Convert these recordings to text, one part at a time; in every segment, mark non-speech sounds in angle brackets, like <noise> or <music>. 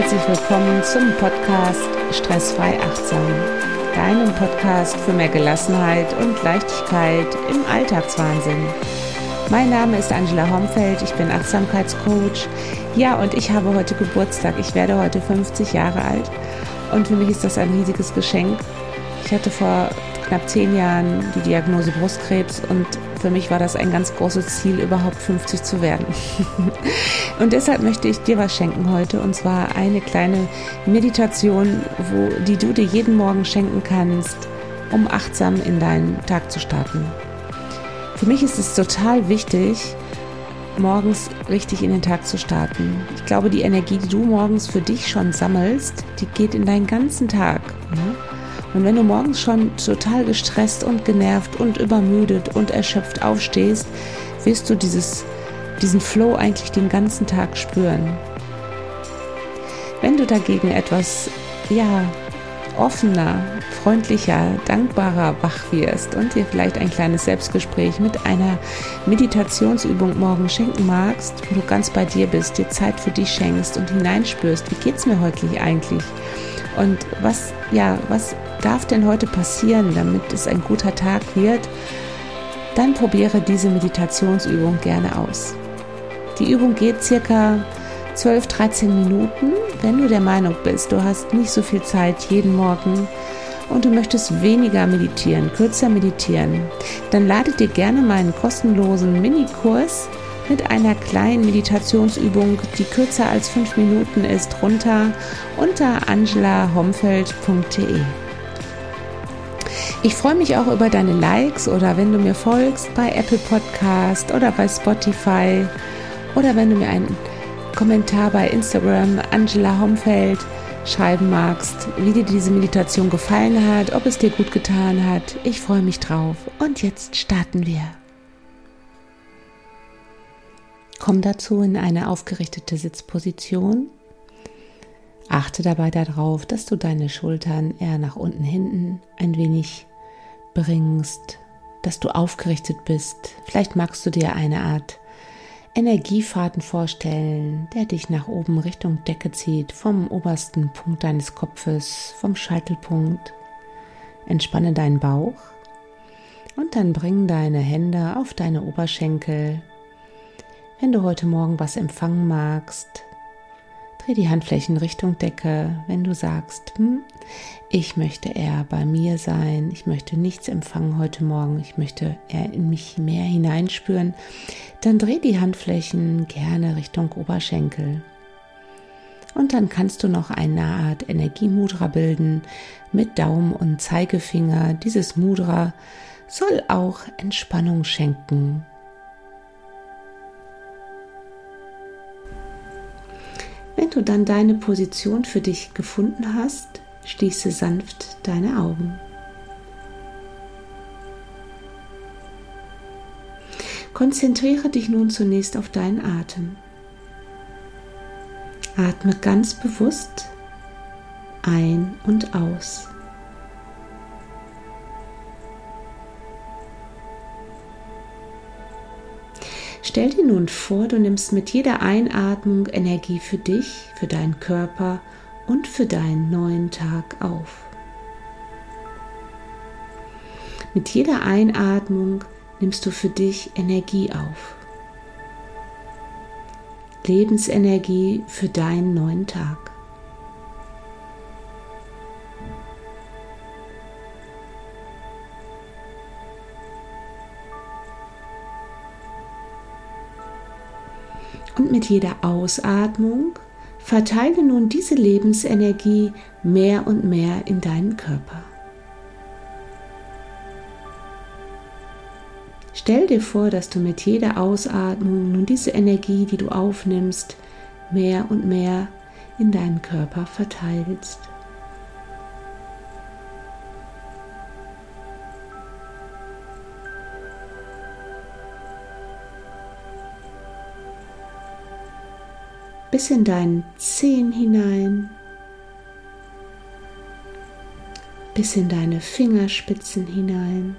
herzlich willkommen zum Podcast Stressfrei Achtsam, deinem Podcast für mehr Gelassenheit und Leichtigkeit im Alltagswahnsinn. Mein Name ist Angela Homfeld, ich bin Achtsamkeitscoach. Ja, und ich habe heute Geburtstag. Ich werde heute 50 Jahre alt und für mich ist das ein riesiges Geschenk. Ich hatte vor knapp zehn Jahren die Diagnose Brustkrebs und für mich war das ein ganz großes Ziel, überhaupt 50 zu werden. <laughs> und deshalb möchte ich dir was schenken heute und zwar eine kleine Meditation, wo, die du dir jeden Morgen schenken kannst, um achtsam in deinen Tag zu starten. Für mich ist es total wichtig, morgens richtig in den Tag zu starten. Ich glaube, die Energie, die du morgens für dich schon sammelst, die geht in deinen ganzen Tag. Ne? Und wenn du morgens schon total gestresst und genervt und übermüdet und erschöpft aufstehst, wirst du dieses, diesen Flow eigentlich den ganzen Tag spüren. Wenn du dagegen etwas, ja, offener, freundlicher, dankbarer wach wirst und dir vielleicht ein kleines Selbstgespräch mit einer Meditationsübung morgen schenken magst, wo du ganz bei dir bist, dir Zeit für dich schenkst und hineinspürst, wie geht's mir heute eigentlich? Und was, ja, was darf denn heute passieren, damit es ein guter Tag wird? Dann probiere diese Meditationsübung gerne aus. Die Übung geht circa 12, 13 Minuten. Wenn du der Meinung bist, du hast nicht so viel Zeit jeden Morgen und du möchtest weniger meditieren, kürzer meditieren, dann lade dir gerne meinen kostenlosen Minikurs mit einer kleinen Meditationsübung, die kürzer als fünf Minuten ist, runter unter angelahomfeld.de. Ich freue mich auch über deine Likes oder wenn du mir folgst bei Apple Podcast oder bei Spotify oder wenn du mir einen Kommentar bei Instagram Angela Homfeld schreiben magst, wie dir diese Meditation gefallen hat, ob es dir gut getan hat. Ich freue mich drauf. Und jetzt starten wir. Komm dazu in eine aufgerichtete Sitzposition. Achte dabei darauf, dass du deine Schultern eher nach unten hinten ein wenig bringst, dass du aufgerichtet bist. Vielleicht magst du dir eine Art Energiefaden vorstellen, der dich nach oben Richtung Decke zieht, vom obersten Punkt deines Kopfes, vom Scheitelpunkt. Entspanne deinen Bauch und dann bring deine Hände auf deine Oberschenkel wenn du heute Morgen was empfangen magst, dreh die Handflächen Richtung Decke. Wenn du sagst, hm, ich möchte eher bei mir sein, ich möchte nichts empfangen heute Morgen, ich möchte eher in mich mehr hineinspüren, dann dreh die Handflächen gerne Richtung Oberschenkel. Und dann kannst du noch eine Art Energiemudra bilden mit Daumen und Zeigefinger. Dieses Mudra soll auch Entspannung schenken. Wenn du dann deine Position für dich gefunden hast, schließe sanft deine Augen. Konzentriere dich nun zunächst auf deinen Atem. Atme ganz bewusst ein und aus. Stell dir nun vor, du nimmst mit jeder Einatmung Energie für dich, für deinen Körper und für deinen neuen Tag auf. Mit jeder Einatmung nimmst du für dich Energie auf. Lebensenergie für deinen neuen Tag. Und mit jeder Ausatmung verteile nun diese Lebensenergie mehr und mehr in deinen Körper. Stell dir vor, dass du mit jeder Ausatmung nun diese Energie, die du aufnimmst, mehr und mehr in deinen Körper verteilst. Bis in deinen Zehen hinein, bis in deine Fingerspitzen hinein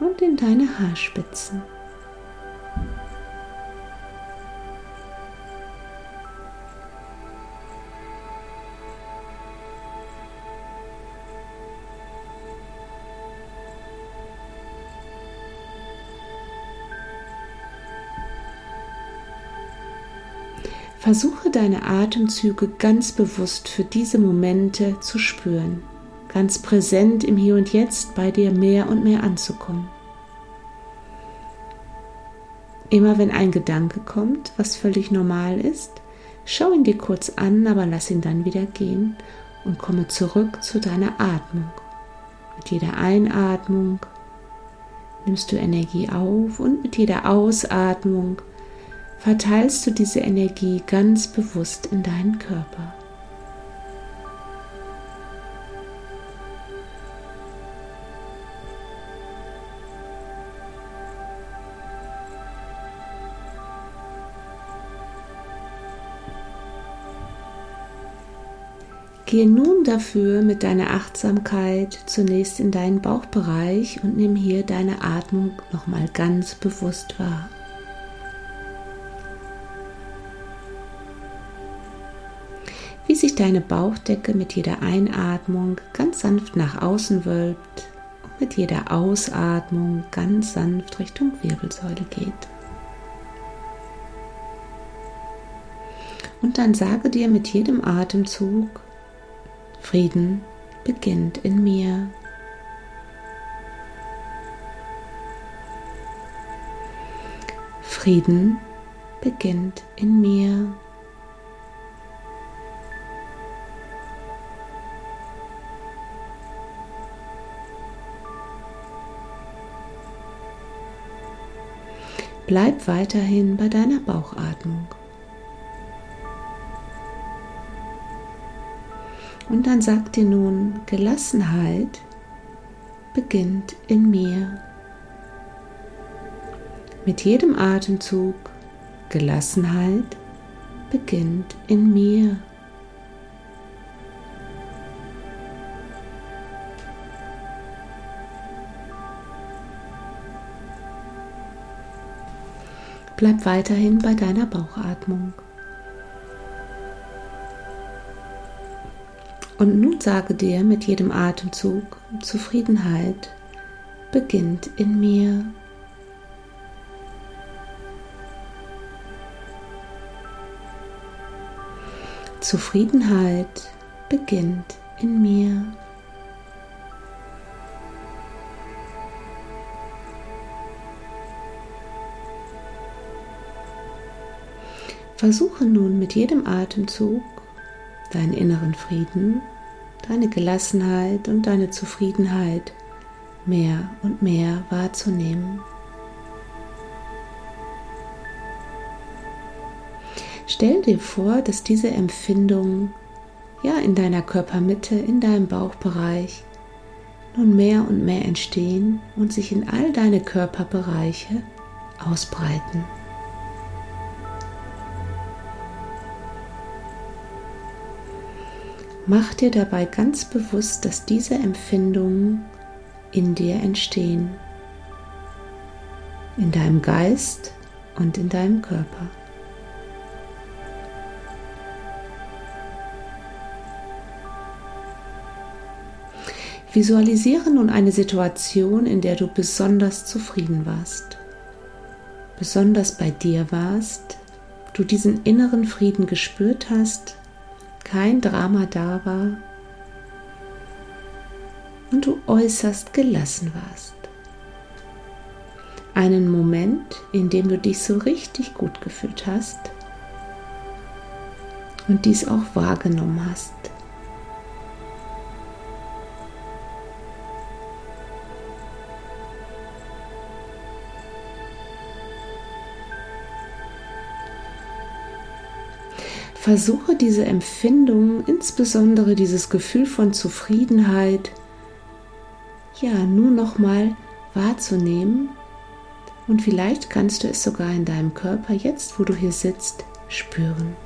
und in deine Haarspitzen. Versuche deine Atemzüge ganz bewusst für diese Momente zu spüren, ganz präsent im Hier und Jetzt bei dir mehr und mehr anzukommen. Immer wenn ein Gedanke kommt, was völlig normal ist, schau ihn dir kurz an, aber lass ihn dann wieder gehen und komme zurück zu deiner Atmung. Mit jeder Einatmung nimmst du Energie auf und mit jeder Ausatmung verteilst du diese Energie ganz bewusst in deinen Körper. Gehe nun dafür mit deiner Achtsamkeit zunächst in deinen Bauchbereich und nimm hier deine Atmung nochmal ganz bewusst wahr. Deine Bauchdecke mit jeder Einatmung ganz sanft nach außen wölbt und mit jeder Ausatmung ganz sanft Richtung Wirbelsäule geht. Und dann sage dir mit jedem Atemzug, Frieden beginnt in mir. Frieden beginnt in mir. Bleib weiterhin bei deiner Bauchatmung. Und dann sag dir nun, Gelassenheit beginnt in mir. Mit jedem Atemzug, Gelassenheit beginnt in mir. Bleib weiterhin bei deiner Bauchatmung. Und nun sage dir mit jedem Atemzug, Zufriedenheit beginnt in mir. Zufriedenheit beginnt in mir. Versuche nun mit jedem Atemzug deinen inneren Frieden, deine Gelassenheit und deine Zufriedenheit mehr und mehr wahrzunehmen. Stell dir vor, dass diese Empfindungen ja in deiner Körpermitte, in deinem Bauchbereich nun mehr und mehr entstehen und sich in all deine Körperbereiche ausbreiten. Mach dir dabei ganz bewusst, dass diese Empfindungen in dir entstehen, in deinem Geist und in deinem Körper. Visualisiere nun eine Situation, in der du besonders zufrieden warst, besonders bei dir warst, du diesen inneren Frieden gespürt hast kein Drama da war und du äußerst gelassen warst. Einen Moment, in dem du dich so richtig gut gefühlt hast und dies auch wahrgenommen hast. Versuche diese Empfindung, insbesondere dieses Gefühl von Zufriedenheit, ja, nur noch mal wahrzunehmen und vielleicht kannst du es sogar in deinem Körper jetzt, wo du hier sitzt, spüren.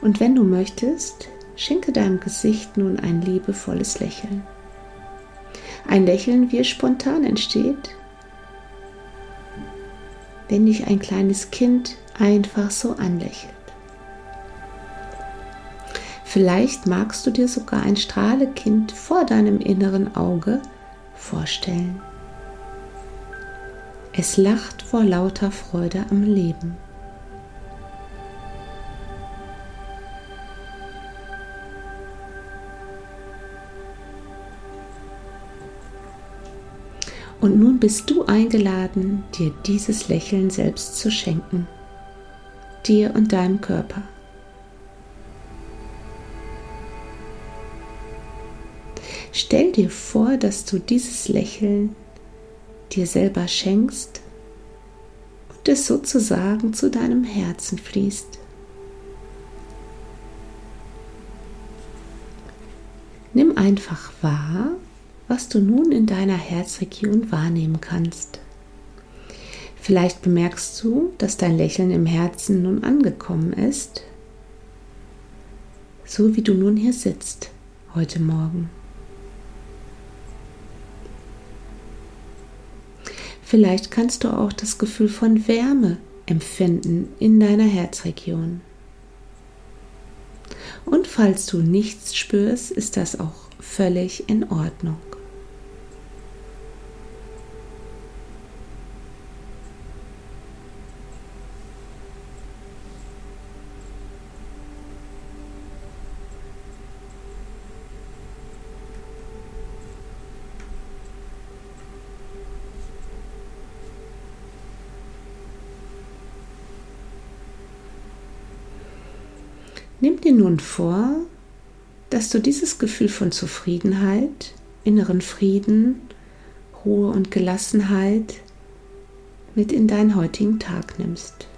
Und wenn du möchtest, Schenke deinem Gesicht nun ein liebevolles Lächeln. Ein Lächeln, wie es spontan entsteht, wenn dich ein kleines Kind einfach so anlächelt. Vielleicht magst du dir sogar ein Strahlekind vor deinem inneren Auge vorstellen. Es lacht vor lauter Freude am Leben. Und nun bist du eingeladen, dir dieses Lächeln selbst zu schenken, dir und deinem Körper. Stell dir vor, dass du dieses Lächeln dir selber schenkst und es sozusagen zu deinem Herzen fließt. Nimm einfach wahr, was du nun in deiner Herzregion wahrnehmen kannst. Vielleicht bemerkst du, dass dein Lächeln im Herzen nun angekommen ist, so wie du nun hier sitzt heute Morgen. Vielleicht kannst du auch das Gefühl von Wärme empfinden in deiner Herzregion. Und falls du nichts spürst, ist das auch völlig in Ordnung. Nimm dir nun vor, dass du dieses Gefühl von Zufriedenheit, inneren Frieden, Ruhe und Gelassenheit mit in deinen heutigen Tag nimmst.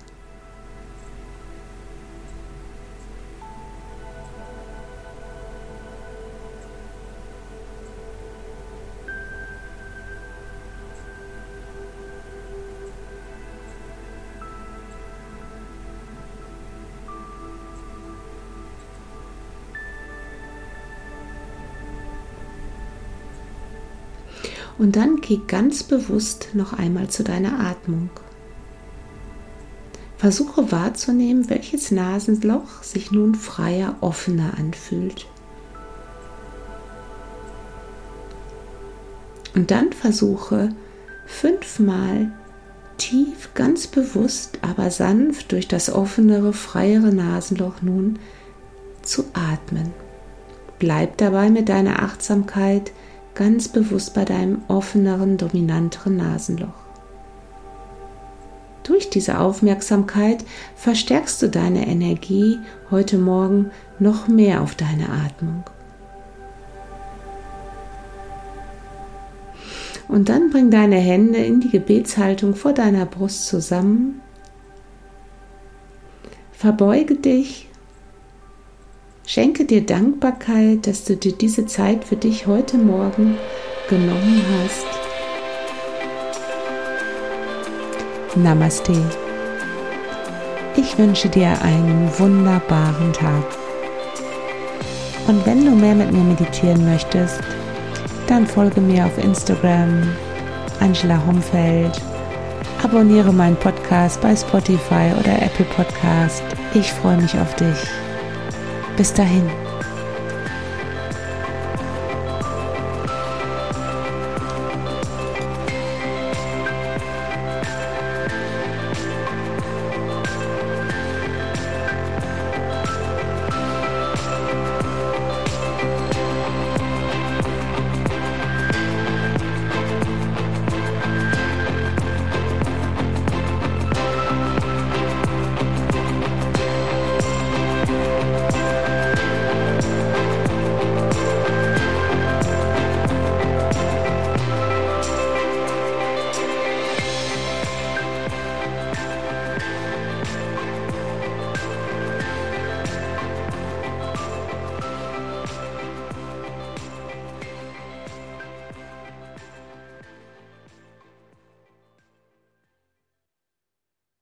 Und dann geh ganz bewusst noch einmal zu deiner Atmung. Versuche wahrzunehmen, welches Nasenloch sich nun freier, offener anfühlt. Und dann versuche fünfmal tief, ganz bewusst, aber sanft durch das offenere, freiere Nasenloch nun zu atmen. Bleib dabei mit deiner Achtsamkeit ganz bewusst bei deinem offeneren, dominanteren Nasenloch. Durch diese Aufmerksamkeit verstärkst du deine Energie heute Morgen noch mehr auf deine Atmung. Und dann bring deine Hände in die Gebetshaltung vor deiner Brust zusammen. Verbeuge dich Schenke dir Dankbarkeit, dass du dir diese Zeit für dich heute Morgen genommen hast. Namaste. Ich wünsche dir einen wunderbaren Tag. Und wenn du mehr mit mir meditieren möchtest, dann folge mir auf Instagram, Angela Homfeld. Abonniere meinen Podcast bei Spotify oder Apple Podcast. Ich freue mich auf dich. Bis dahin.